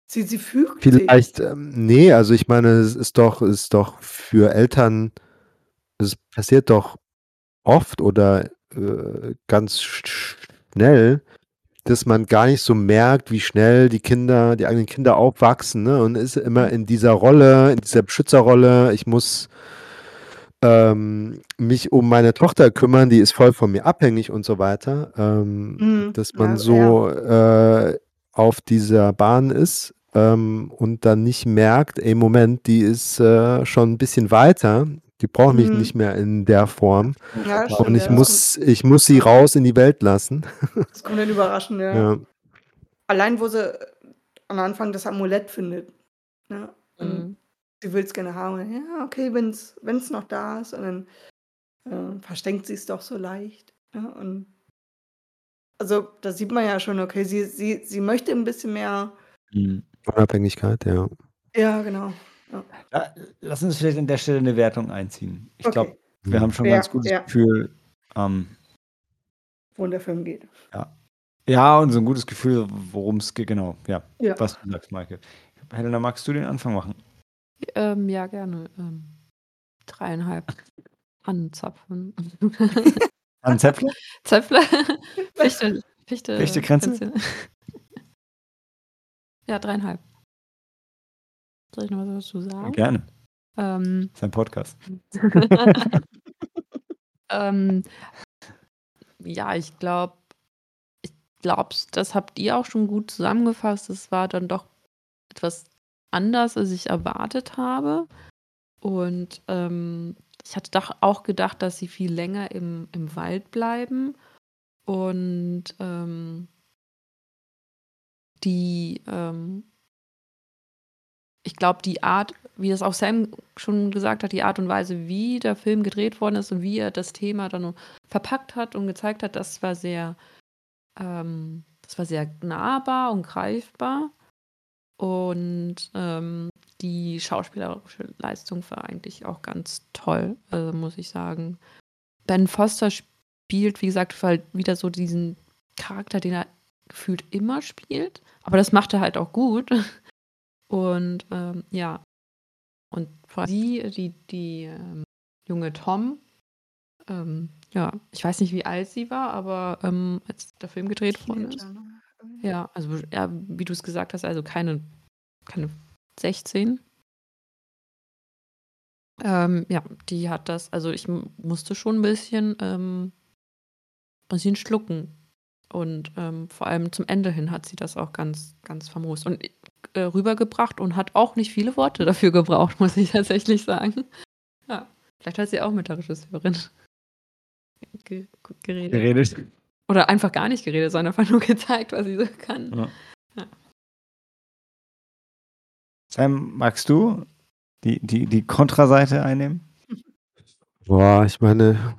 Sie, sie fügt sich. vielleicht, ähm, nee, also ich meine, es ist doch, es ist doch für Eltern, es passiert doch oft oder äh, ganz sch- schnell, dass man gar nicht so merkt, wie schnell die Kinder, die eigenen Kinder aufwachsen, ne? Und ist immer in dieser Rolle, in dieser Beschützerrolle, ich muss ähm, mich um meine Tochter kümmern, die ist voll von mir abhängig und so weiter. Ähm, Mhm. dass man Ja, so äh, auf dieser Bahn ist ähm, und dann nicht merkt, ey, Moment, die ist äh, schon ein bisschen weiter, die braucht mich Mhm. nicht mehr in der Form Ja, Und stimmt, und ich ja. muss, ich muss sie raus in die Welt lassen. Das kommt dann überraschend, ja. Ja. Allein, wo sie am Anfang das Amulett findet. Ne? Und Mhm. sie will es gerne haben. Ja, okay, wenn es noch da ist. Und dann äh, versteckt sie es doch so leicht. Ne? Und also da sieht man ja schon, okay, sie, sie, sie möchte ein bisschen mehr. Mhm. Unabhängigkeit, ja. Ja, genau. Ja, lass uns vielleicht an der Stelle eine Wertung einziehen. Ich Okay. glaube, wir haben schon ein Ja, ganz gutes ja. Gefühl. Ähm, Wohin der Film geht. ja, und so ein gutes Gefühl, worum es geht, genau. Ja, Ja. was du sagst, Maike. Helena, magst du den Anfang machen? Ähm, ja, gerne. Ähm, dreieinhalb anzapfen. An Zäpfle? Zöpfle. Fichte. Fichte. Fichtekränze? Kränze. Ja, dreieinhalb. Soll ich noch was dazu sagen? Gerne. Ähm, Sein Podcast. ähm, ja, ich glaube, ich glaube, das habt ihr auch schon gut zusammengefasst. Es war dann doch etwas anders, als ich erwartet habe. Und ähm, ich hatte doch auch gedacht, dass sie viel länger im, im Wald bleiben. Und ähm, die, ähm, ich glaube, die Art, wie das auch Sam schon gesagt hat, die Art und Weise, wie der Film gedreht worden ist und wie er das Thema dann verpackt hat und gezeigt hat, das war sehr, ähm, das war sehr nahbar und greifbar. Und ähm, die schauspielerische Leistung war eigentlich auch ganz toll, also muss ich sagen. Ben Foster spielt, wie gesagt, halt wieder so diesen Charakter, den er gefühlt immer spielt. Aber das macht er halt auch gut. Und ähm, ja. Und vor allem sie, die, die ähm, junge Tom, ähm, ja, ich weiß nicht, wie alt sie war, aber ähm, als der Film gedreht worden ist. Ja, also ja, wie du es gesagt hast, also keine, keine 16. Ähm, ja, die hat das, also ich musste schon ein bisschen, ähm, bisschen schlucken. Und ähm, vor allem zum Ende hin hat sie das auch ganz, ganz famos und äh, rübergebracht und hat auch nicht viele Worte dafür gebraucht, muss ich tatsächlich sagen. Ja, vielleicht hat sie auch mit der Regisseurin ge geredet. Geredet. Oder einfach gar nicht geredet, sondern einfach nur gezeigt, was sie so kann. Ja. Sam, magst du die, die, die Kontraseite einnehmen? Boah, ich meine,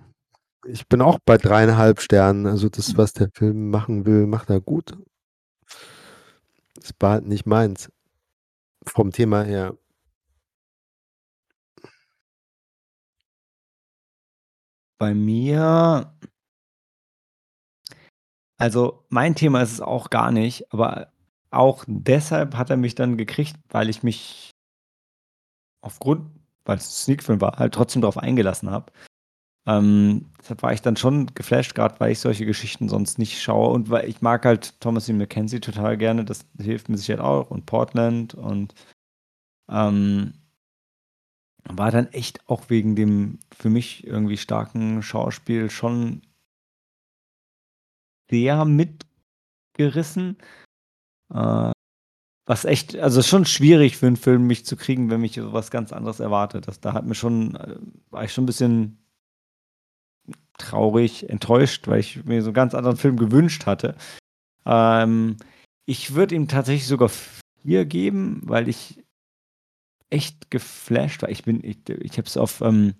ich bin auch bei dreieinhalb Sternen. Also das, was der Film machen will, macht er gut. Das war nicht meins. Vom Thema her. Bei mir. Also, mein Thema ist es auch gar nicht, aber auch deshalb hat er mich dann gekriegt, weil ich mich aufgrund, weil es ein Sneak-Film war, halt trotzdem darauf eingelassen habe. Ähm, deshalb war ich dann schon geflasht, gerade weil ich solche Geschichten sonst nicht schaue. Und weil ich mag halt Thomasin McKenzie total gerne, das hilft mir sicher auch. Und Portland. Und ähm, war dann echt auch wegen dem für mich irgendwie starken Schauspiel schon sehr mitgerissen. Äh, was echt, also schon schwierig für einen Film, mich zu kriegen, wenn mich sowas ganz anderes erwartet. Das, da hat mir schon, äh, war ich schon ein bisschen traurig, enttäuscht, weil ich mir so einen ganz anderen Film gewünscht hatte. Ähm, ich würde ihm tatsächlich sogar vier geben, weil ich echt geflasht war. Ich bin, ich, ich habe es auf ähm,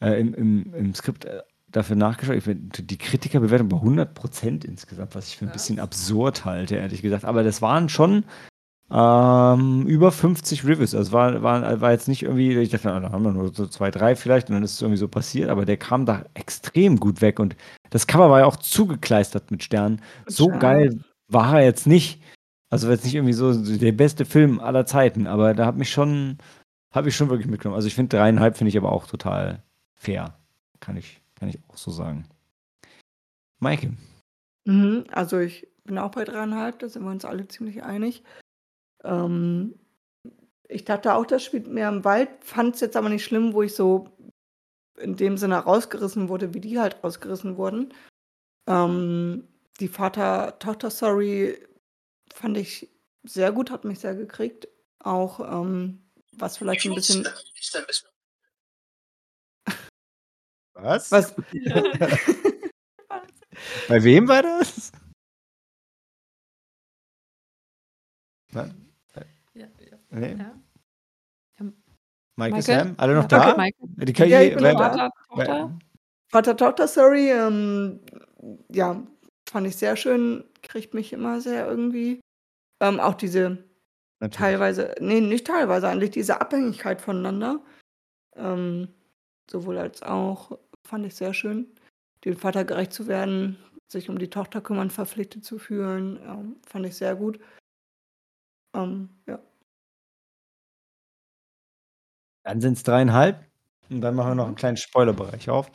äh, im, im, im Skript äh, dafür nachgeschaut. Ich bin, die Kritikerbewertung bei 100% insgesamt, was ich für ein bisschen absurd halte, ehrlich gesagt. Aber das waren schon ähm, über 50 Reviews. Also war, war, war jetzt nicht irgendwie, ich dachte, da haben wir nur so zwei, drei vielleicht und dann ist es irgendwie so passiert, aber der kam da extrem gut weg und das Cover war ja auch zugekleistert mit Sternen. So Sternen. geil war er jetzt nicht. Also jetzt nicht irgendwie so der beste Film aller Zeiten, aber da hat mich schon, habe ich schon wirklich mitgenommen. Also ich finde dreieinhalb finde ich aber auch total fair. Kann ich, kann ich auch so sagen. Maike. Mhm, also ich bin auch bei dreieinhalb, da sind wir uns alle ziemlich einig. Ähm, ich dachte auch, das spielt mehr im Wald, fand es jetzt aber nicht schlimm, wo ich so in dem Sinne rausgerissen wurde, wie die halt rausgerissen wurden. Ähm, die Vater-Tochter-Story fand ich sehr gut, hat mich sehr gekriegt. Auch ähm, was vielleicht ein bisschen. Was? Was? Bei wem war das? Ja. Nee. Ja. Mike, Maike? Sam, alle noch Ja, da? Maike? Die Ja, ich bin noch da. Vater, Tochter? Vater-Tochter-Story, ähm, ja, fand ich sehr schön, kriegt mich immer sehr irgendwie. Ähm, auch diese Natürlich. teilweise, nee, nicht teilweise, eigentlich diese Abhängigkeit voneinander. Ähm, sowohl als auch, fand ich sehr schön, dem Vater gerecht zu werden, sich um die Tochter kümmern, verpflichtet zu fühlen, ähm, fand ich sehr gut. Ähm, ja. Dann sind es dreieinhalb. Und dann machen wir noch einen kleinen Spoilerbereich auf.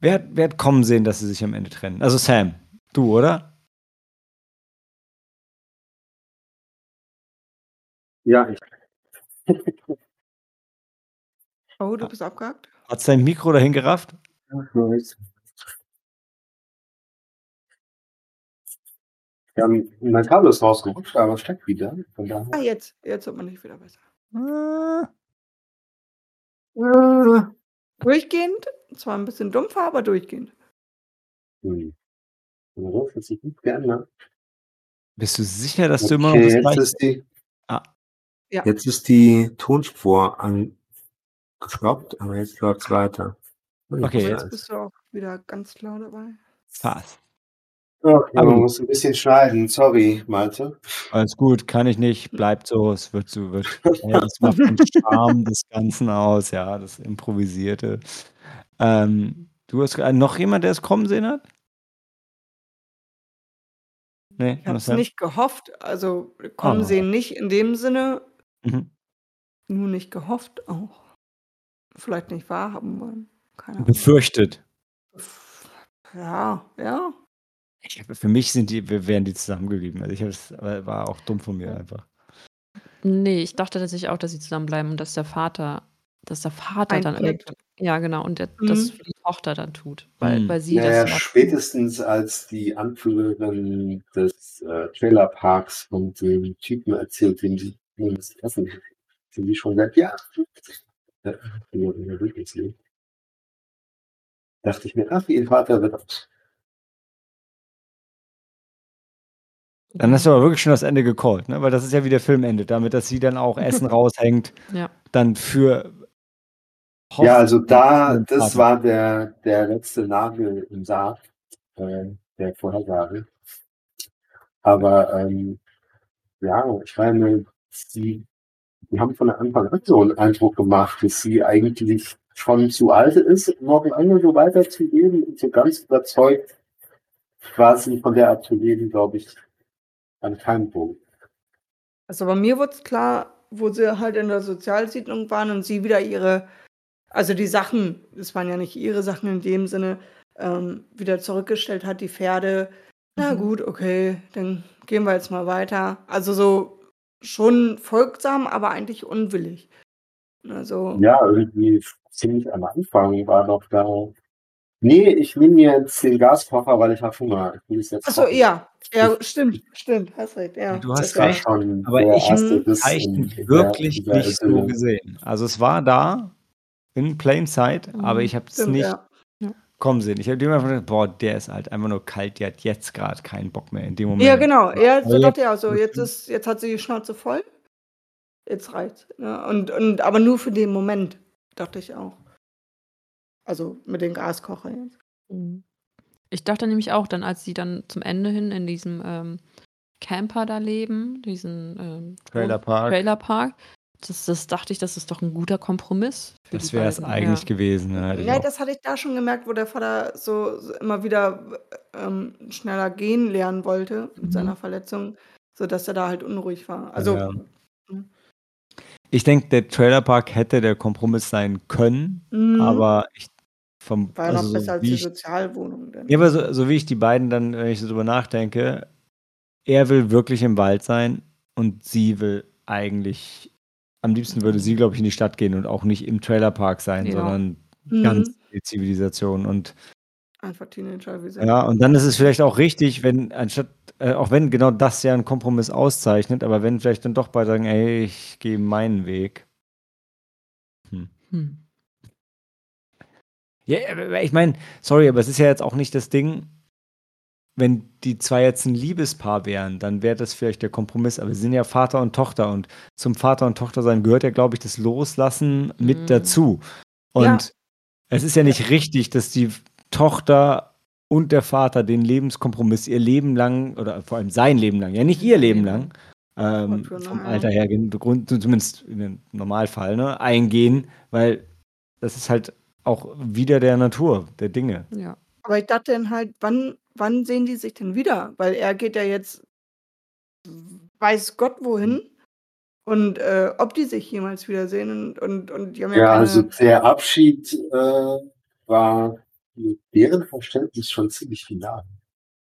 Wer, hat- wer hat kommen sehen, dass sie sich am Ende trennen? Also Sam, du, oder? Ja, ich. Oh, du bist abgehakt? Hat sein Mikro dahin gerafft? Ja, mein Kabel ist rausgerutscht, aber steckt wieder. Ah, jetzt, jetzt wird man nicht wieder besser. Ah, Durchgehend, zwar ein bisschen dumpfer, aber durchgehend. Hm. Ruf hat sich nicht geändert. Bist du sicher, dass du immer noch Okay, das jetzt gleiche... ist die. Ah. Ja. Jetzt ist die Tonspur angeschraubt, aber jetzt läuft es weiter. Okay, Aber jetzt- jetzt bist du auch wieder ganz klar dabei. Fast. Okay, Aber man muss ein bisschen schneiden. Sorry, Malte. Alles gut, kann ich nicht, bleibt so, es wird so, wird, ja, das macht den Charme des Ganzen aus, ja, das Improvisierte. Ähm, du hast äh, noch jemand, der es kommen sehen hat? Nee, Ich habe es nicht gehofft. Also kommen Oh. sehen nicht in dem Sinne, Mhm. nur nicht gehofft auch. Vielleicht nicht wahrhaben wollen. Keine Ahnung. Befürchtet. Ja, ja. Ich hab, für mich sind die, wären die zusammengeblieben. Also ich war auch dumm von mir einfach. Nee, ich dachte tatsächlich auch, dass sie zusammenbleiben und dass der Vater, dass der Vater dann Eintritt. irgendwann, ja genau, und der, Mhm. das für die Tochter dann tut, weil, Mhm. weil sie Naja, das spätestens als die Anführerin des äh, Trailerparks von dem Typen erzählt, dem sie das Essen sind die schon seit Jahren. Ja, Dachte ich mir, ach, ihr Vater wird Dann hast du aber wirklich schon das Ende gecallt, ne? Weil das ist ja wie der Film endet, damit, dass sie dann auch Essen raushängt, Ja. dann für Ja, also da, das war der, der letzte Nagel im Sarg äh, der Vorhersage. Aber ähm, ja, ich meine, sie, die haben von Anfang an so einen Eindruck gemacht, dass sie eigentlich schon zu alt ist, noch lange so weiterzuleben und so ganz überzeugt sie von der Art zu leben, glaube ich, an keinem Punkt. Also bei mir wurde es klar, wo sie halt in der Sozialsiedlung waren und sie wieder ihre, also die Sachen, es waren ja nicht ihre Sachen in dem Sinne, ähm, wieder zurückgestellt hat, die Pferde. Na Mhm. gut, okay, dann gehen wir jetzt mal weiter. Also so schon folgsam, aber eigentlich unwillig. Also, Ja, irgendwie ziemlich am Anfang war doch da. Nee, ich nehme mir jetzt den Gaskocher, weil ich habe Hunger. Ich will es jetzt achso, kochen. ja, ja, stimmt, stimmt, hast recht, ja. Du hast recht, schon aber der ich habe Zeichen wirklich dieser nicht so gesehen. Also es war da in plain sight, aber Mhm. ich habe es nicht ja. kommen sehen. Ich habe immer gedacht, boah, der ist halt einfach nur kalt, der hat jetzt gerade keinen Bock mehr in dem Moment. Ja, genau. Ja, so Aber dachte jetzt- so. Jetzt, ist, jetzt hat sie die Schnauze voll. Jetzt reicht's. Ne? Und, und, aber nur für den Moment, dachte ich auch. Also mit dem Gaskocher jetzt. Mhm. Ich dachte nämlich auch dann, als sie dann zum Ende hin in diesem ähm, Camper da leben, diesen ähm, Trailerpark. Trailerpark, das, das dachte ich, das ist doch ein guter Kompromiss. Für Das wäre es eigentlich ja. gewesen. Ne? Hätte ich Ja, auch- das hatte ich da schon gemerkt, wo der Vater so, so immer wieder ähm, schneller gehen lernen wollte mit Mhm. seiner Verletzung, sodass er da halt unruhig war. Also, Ja. Ich denke, der Trailerpark hätte der Kompromiss sein können, mhm. aber ich vom war ja noch also so besser als die ich, Sozialwohnung. Denn. ja, aber so, so wie ich die beiden dann, wenn ich so drüber nachdenke, er will wirklich im Wald sein und sie will eigentlich, am liebsten würde sie, glaube ich, in die Stadt gehen und auch nicht im Trailerpark sein, Ja. sondern Mhm. ganz die Zivilisation und Einfach Teenager wie sie. Ja, und dann ist es vielleicht auch richtig, wenn, anstatt, äh, auch wenn genau das ja einen Kompromiss auszeichnet, aber wenn vielleicht dann doch beide sagen, ey, ich gehe meinen Weg. Hm. Ja, ich meine, sorry, aber es ist ja jetzt auch nicht das Ding, wenn die zwei jetzt ein Liebespaar wären, dann wäre das vielleicht der Kompromiss, aber sie sind ja Vater und Tochter und zum Vater und Tochter sein gehört ja, glaube ich, das Loslassen mit Mhm. dazu. Und Ja. es ist ja nicht richtig, dass die Tochter und der Vater den Lebenskompromiss ihr Leben lang, oder vor allem sein Leben lang, ja nicht ihr Leben lang, ähm, vom. Alter her, zumindest im Normalfall, ne, eingehen, weil das ist halt auch wieder der Natur, der Dinge. Ja. Aber ich dachte dann halt, wann, wann sehen die sich denn wieder? Weil er geht ja jetzt, weiß Gott wohin. Und äh, ob die sich jemals wiedersehen. Und, und, und die haben ja, Ja, keine. also der Abschied äh, war mit deren Verständnis schon ziemlich final.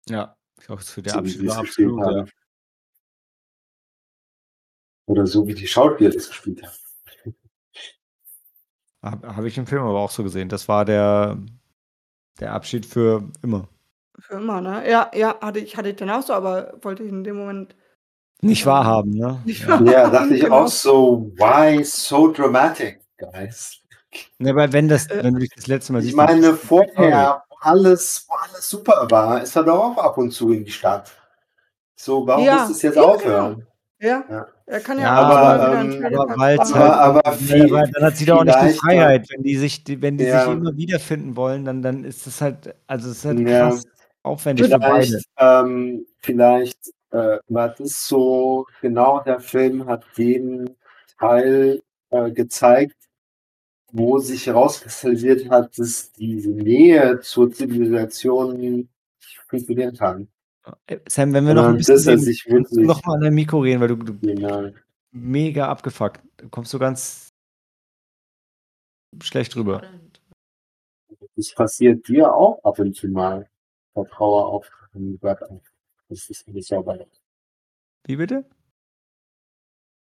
Ja, ich glaube, für der so wie Abschied war gespielt absolut. Oder so wie die Schauspieler das gespielt haben. Habe hab ich im Film aber auch so gesehen. Das war der, der Abschied für immer. Für immer, ne? Ja, ja, hatte ich, hatte ich dann auch so, aber wollte ich in dem Moment Nicht Ja. wahrhaben, ne? nicht Ja. wahrhaben. Ja, dachte ich genau. auch so, why so dramatic, guys? Ne, weil wenn das, Äh, wenn du dich das letzte Mal Ich siehst, meine, dann- vorher, wo alles, wo alles super war, ist er doch auch ab und zu in die Stadt. So, warum Ja, muss es jetzt ja, aufhören? Ja, Ja. Er kann ja, Ja, auch aber, mal wieder ähm, aber halt- Aber, aber dann hat sie doch auch nicht die vielleicht, Freiheit. Wenn die sich, die- wenn die Ja. sich immer wiederfinden wollen, dann, dann ist das halt, also es ist halt Ja. krass. aufwendig für beide. Vielleicht, ähm, vielleicht äh, war das so, genau der Film hat den Teil äh, gezeigt, wo sich herauskristallisiert hat, dass diese Nähe zur Zivilisation funktionieren kann. Sam, wenn wir noch ein bisschen dass er reden, du noch mal an dein Mikro reden, weil du, du genau, mega abgefuckt. Du kommst so ganz schlecht rüber. das passiert dir auch ab und zu mal. Vertraue auf den Web. Das ist nicht sauber. Wie bitte?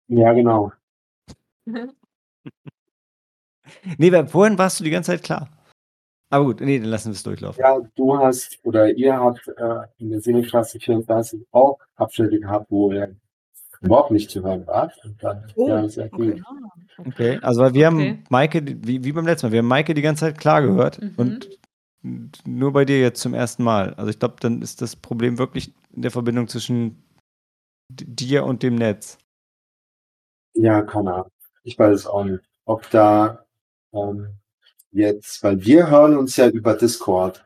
Ja, genau. Nee, weil vorhin warst du die ganze Zeit klar. Aber gut, nee, dann lassen wir es durchlaufen. Ja, du hast oder ihr habt äh, in der Seelenstraße 34 auch Abschnitte gehabt, wo er überhaupt nicht zu hören war. Und dann, Oh, ja, sehr okay. gut. Okay, also wir Okay. haben Maike, die- wie, wie beim letzten Mal, wir haben Maike die ganze Zeit klar gehört Mhm. und nur bei dir jetzt zum ersten Mal. Also ich glaube, dann ist das Problem wirklich in der Verbindung zwischen dir und dem Netz. Ja, keine Ahnung. Ich weiß es auch nicht. Ob da ähm, jetzt, weil wir hören uns ja über Discord,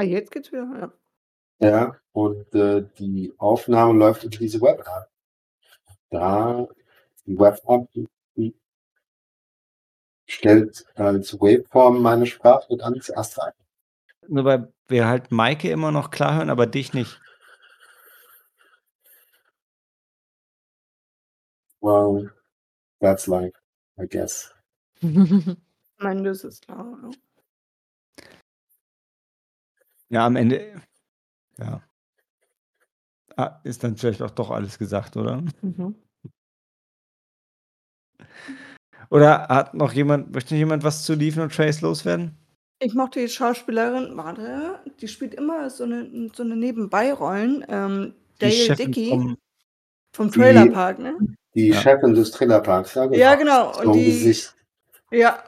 Ah, jetzt geht's wieder. Ja. ja, und äh, die Aufnahme läuft über diese Web-App. Da, die Web-App stellt als Waveform meine Sprache mit ans erst rein. Nur weil wir halt Maike immer noch klar hören, aber dich nicht. Well, that's life, I guess. Mein das ist klar. Ja. Ja, am Ende, ja. Ah, ist dann vielleicht auch doch alles gesagt, oder? Mhm. Oder hat noch jemand, möchte noch jemand was zu Leave No Trace loswerden? Ich mochte die Schauspielerin, warte, die spielt immer so eine, so eine Nebenbeirollen. Ähm, Dale Chefin Dickey vom- vom Trailerpark, ne? Die Ja. Chefin des Trailerparks, ja, Ja, genau. Und die, Gesicht. ja,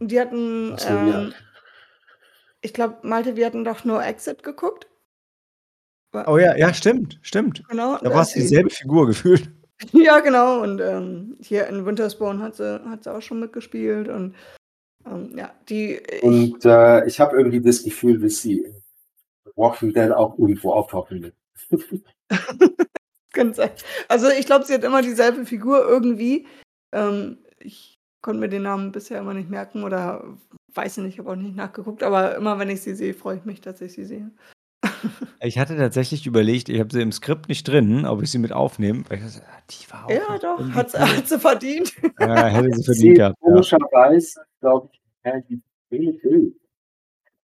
die hatten, so, ja. ähm, ich glaube, Malte, wir hatten doch No Exit geguckt. Oh ja, ja, stimmt, stimmt. Genau. Da da war es dieselbe Figur gefühlt. Ja, genau. Und ähm, hier in Winterspawn hat sie, hat sie auch schon mitgespielt. Und ähm, ja, die. ich, Und äh, ich habe irgendwie das Gefühl, dass sie in Walking Dead auch irgendwo auftauchen wird. kann sein. Also ich glaube, sie hat immer dieselbe Figur irgendwie. Ähm, ich konnte mir den Namen bisher immer nicht merken oder weiß nicht, ich habe auch nicht nachgeguckt. Aber immer wenn ich sie sehe, freue ich mich, dass ich sie sehe. Ich hatte tatsächlich überlegt, ich habe sie im Skript nicht drin, ob ich sie mit aufnehme. Weil ich dachte, ah, die war auch Ja, doch, irgendwie hat, sie- cool. hat sie verdient. Ja, hätte sie verdient gehabt. Ja. komischerweise, glaube ich, ja, die wenig will.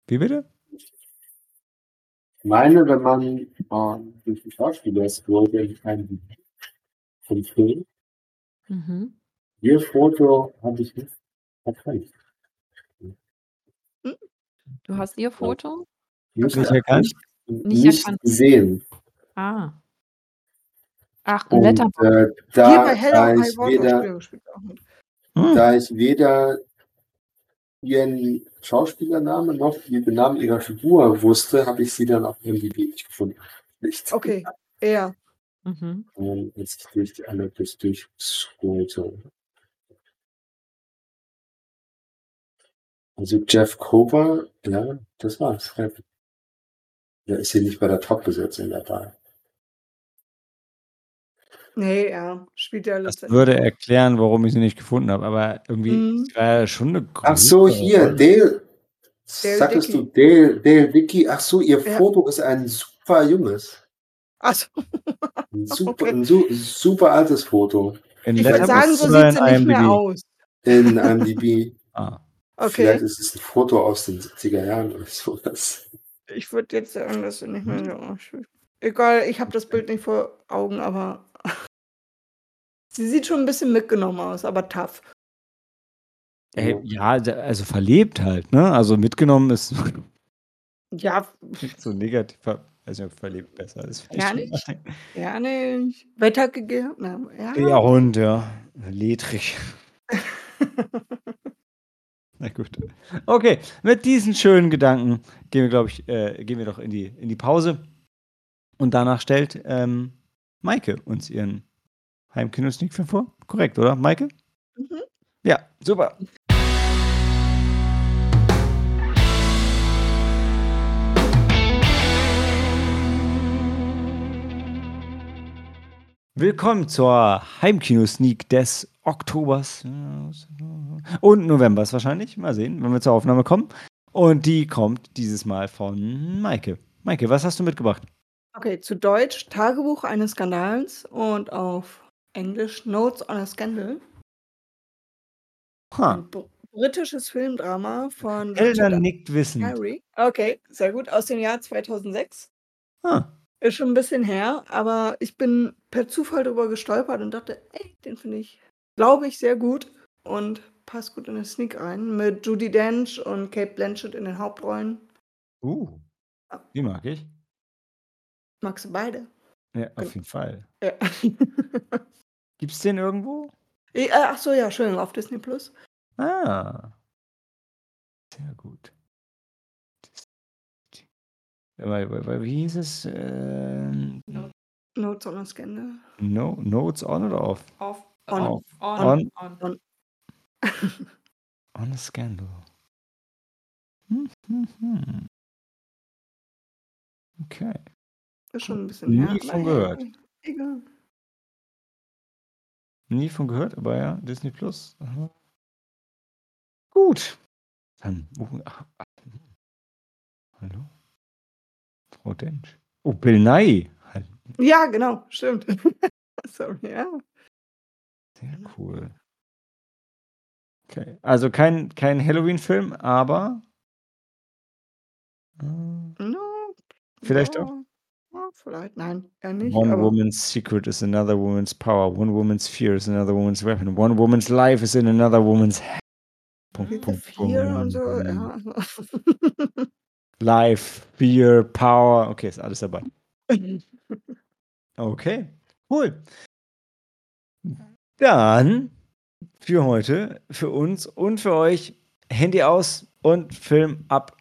Wie bitte? Ich meine, wenn man ähm, durch die Schauspielersquote in einem vom Film, Mhm. Ihr Foto habe ich nicht erkannt. Du hast ihr Foto? Nicht, Nicht erkannt? Nicht, Nicht nicht erkannt. gesehen. Ah. Ach, ein Und Letterbox. äh, Hier da, bei da, ich weder. Hm. da ich weder ihren Schauspielernamen noch den Namen ihrer Figur wusste, habe ich sie dann auf MDB nicht gefunden. Nicht. Okay, ja. Mhm. Ähm, als ich durch die alle das durchscrollte. Also Jeff Cover, ja, das war's. Der ist hier nicht bei der Top-Besetzung dabei. Nee, ja, spielt ja Das letztendlich. würde erklären, warum ich sie nicht gefunden habe. Aber irgendwie Mhm. war ja schon eine Ach so, hier. Dale. Dale sagtest Dickey. du Dale, Dale Dickey? Ach so, ihr Ja. Foto ist ein super junges. Achso, Ein super, Okay. ein su super altes Foto In ich würde sagen, so sieht in sie nicht mehr aus. in IMDb. Ah. Vielleicht Okay, ist es ein Foto aus den 70er Jahren oder sowas. ich würde jetzt sagen, dass sie nicht mehr so aussieht. Egal, ich habe das Bild nicht vor Augen, aber sie sieht schon ein bisschen mitgenommen aus, aber tough. Ey, ja, da- also verlebt halt, ne? Also mitgenommen ist Ja, so negativ. Weiß nicht, ob verlebt besser ist. Ja, nicht. ja nicht. Wetter gegeben? Ja. Ja, Hund, ja. Ledrig. Na gut. Okay, mit diesen schönen Gedanken gehen wir, glaube ich, äh, gehen wir doch in die, in die Pause. Und danach stellt ähm, Maike uns ihren Heimkino-Sneak vor. Korrekt, oder, Maike? Mhm. Ja, super. Willkommen zur Heimkino-Sneak des Oktobers und Novembers wahrscheinlich. Mal sehen, wenn wir zur Aufnahme kommen. Und die kommt dieses Mal von Maike. Maike, was hast du mitgebracht? Okay, zu Deutsch Tagebuch eines Skandals und auf Englisch Notes on a Scandal. Ein br britisches Filmdrama von Elder Richard nickt wissend. Carey. Okay, sehr gut. Aus dem Jahr 2006. Ah, Ist schon ein bisschen her, aber ich bin per Zufall darüber gestolpert und dachte, ey, den finde ich, glaube ich, sehr gut und passt gut in den Sneak rein. Mit Judy Dench und Kate Blanchett in den Hauptrollen. uh, die mag ich. Magst du beide? Ja, auf jeden Fall. Ja. Gibt's den irgendwo? Eh, äh, Ach so, ja, Entschuldigung, auf Disney Plus. Ah. Sehr gut. Wie hieß es? Ähm, Notes on a Scandal. no, Notes on oder off? Auf. On. Auf. On. On. on. On a Scandal. Hm, hm, hm. Okay. Ist schon ein bisschen Nie von gehört. Egal. Nie von gehört, aber ja, Disney Plus. Aha. Gut. Dann. Oh, ach, ach, hm. hallo? Frau Dench. Oh, Bill Nye. Ja, genau, stimmt. Sorry, ja. Sehr cool. Okay. Also kein, kein Halloween-Film, aber. äh, No, Vielleicht ja, doch. ja, vielleicht, nein, eher nicht. One woman's secret is another woman's power. One woman's fear is another woman's weapon. One woman's life is in another woman's. Punkt, Punkt, vier und so, Punkt. ja. Life, fear, power. Okay, ist alles dabei. Okay, cool. Dann für heute, für uns und für euch Handy aus und Film ab.